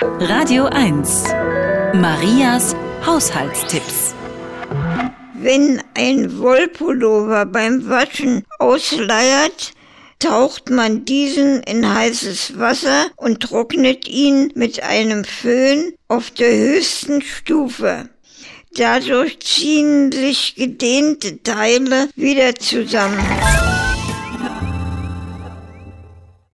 Radio 1. Marias Haushaltstipps. Wenn ein Wollpullover beim Waschen ausleiert, taucht man diesen in heißes Wasser und trocknet ihn mit einem Föhn auf der höchsten Stufe. Dadurch ziehen sich gedehnte Teile wieder zusammen.